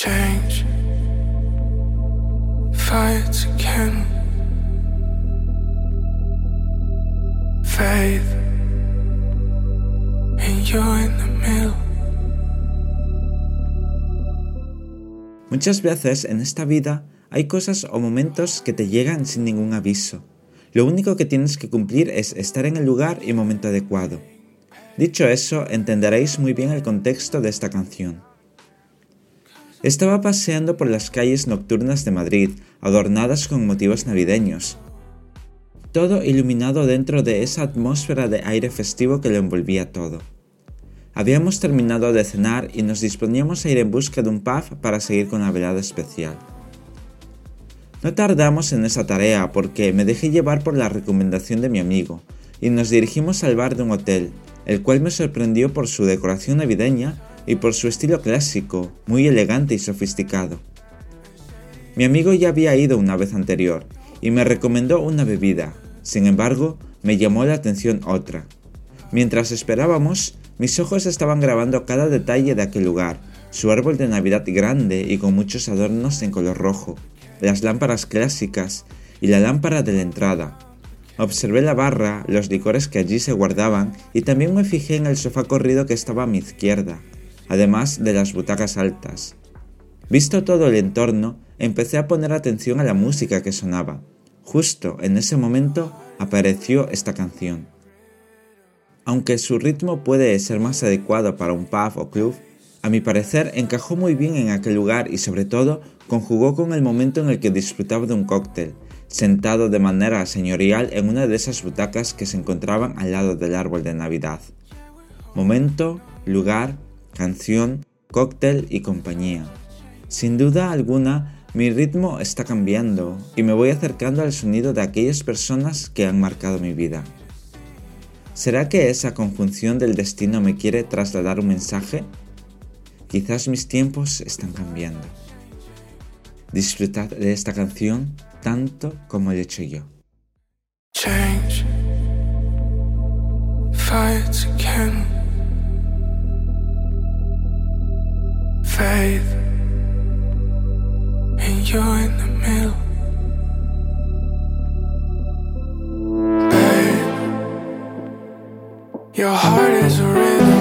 change. Fight again. Faith. And you're in the middle. Muchas veces en esta vida hay cosas o momentos que te llegan sin ningún aviso. Lo único que tienes que cumplir es estar en el lugar y momento adecuado. Dicho eso, entenderéis muy bien el contexto de esta canción. Estaba paseando por las calles nocturnas de Madrid, adornadas con motivos navideños. Todo iluminado dentro de esa atmósfera de aire festivo que lo envolvía todo. Habíamos terminado de cenar y nos disponíamos a ir en busca de un pub para seguir con la velada especial. No tardamos en esa tarea porque me dejé llevar por la recomendación de mi amigo y nos dirigimos al bar de un hotel, el cual me sorprendió por su decoración navideña y por su estilo clásico, muy elegante y sofisticado. Mi amigo ya había ido una vez anterior y me recomendó una bebida, sin embargo, me llamó la atención otra. Mientras esperábamos, mis ojos estaban grabando cada detalle de aquel lugar, su árbol de Navidad grande y con muchos adornos en color rojo, las lámparas clásicas y la lámpara de la entrada. Observé la barra, los licores que allí se guardaban y también me fijé en el sofá corrido que estaba a mi izquierda, además de las butacas altas. Visto todo el entorno, empecé a poner atención a la música que sonaba. Justo en ese momento apareció esta canción. Aunque su ritmo puede ser más adecuado para un pub o club, a mi parecer encajó muy bien en aquel lugar y sobre todo conjugó con el momento en el que disfrutaba de un cóctel, sentado de manera señorial en una de esas butacas que se encontraban al lado del árbol de Navidad. Momento, lugar, canción, cóctel y compañía. Sin duda alguna, mi ritmo está cambiando y me voy acercando al sonido de aquellas personas que han marcado mi vida. ¿Será que esa conjunción del destino me quiere trasladar un mensaje? Quizás mis tiempos están cambiando. Disfrutad de esta canción tanto como lo he hecho yo. Change. Fight again. Faith. And you're in the middle. Babe. Your heart is a rhythm.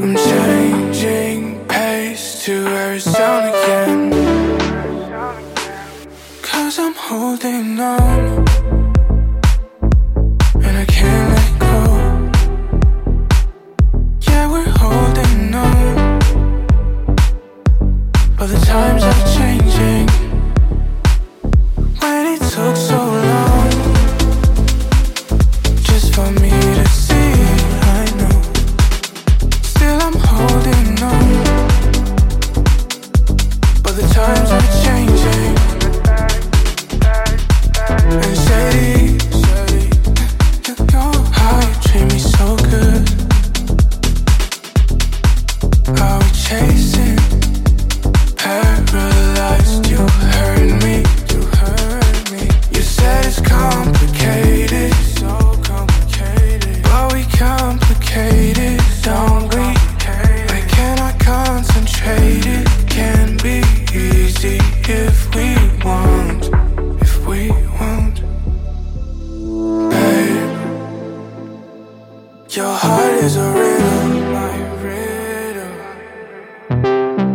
I'm changing pace to every sound again. Cause I'm holding on. Your heart is a rhythm, my rhythm.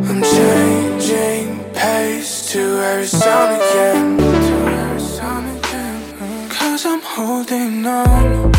I'm changing pace to every sound again, to every sound again. Cause I'm holding on.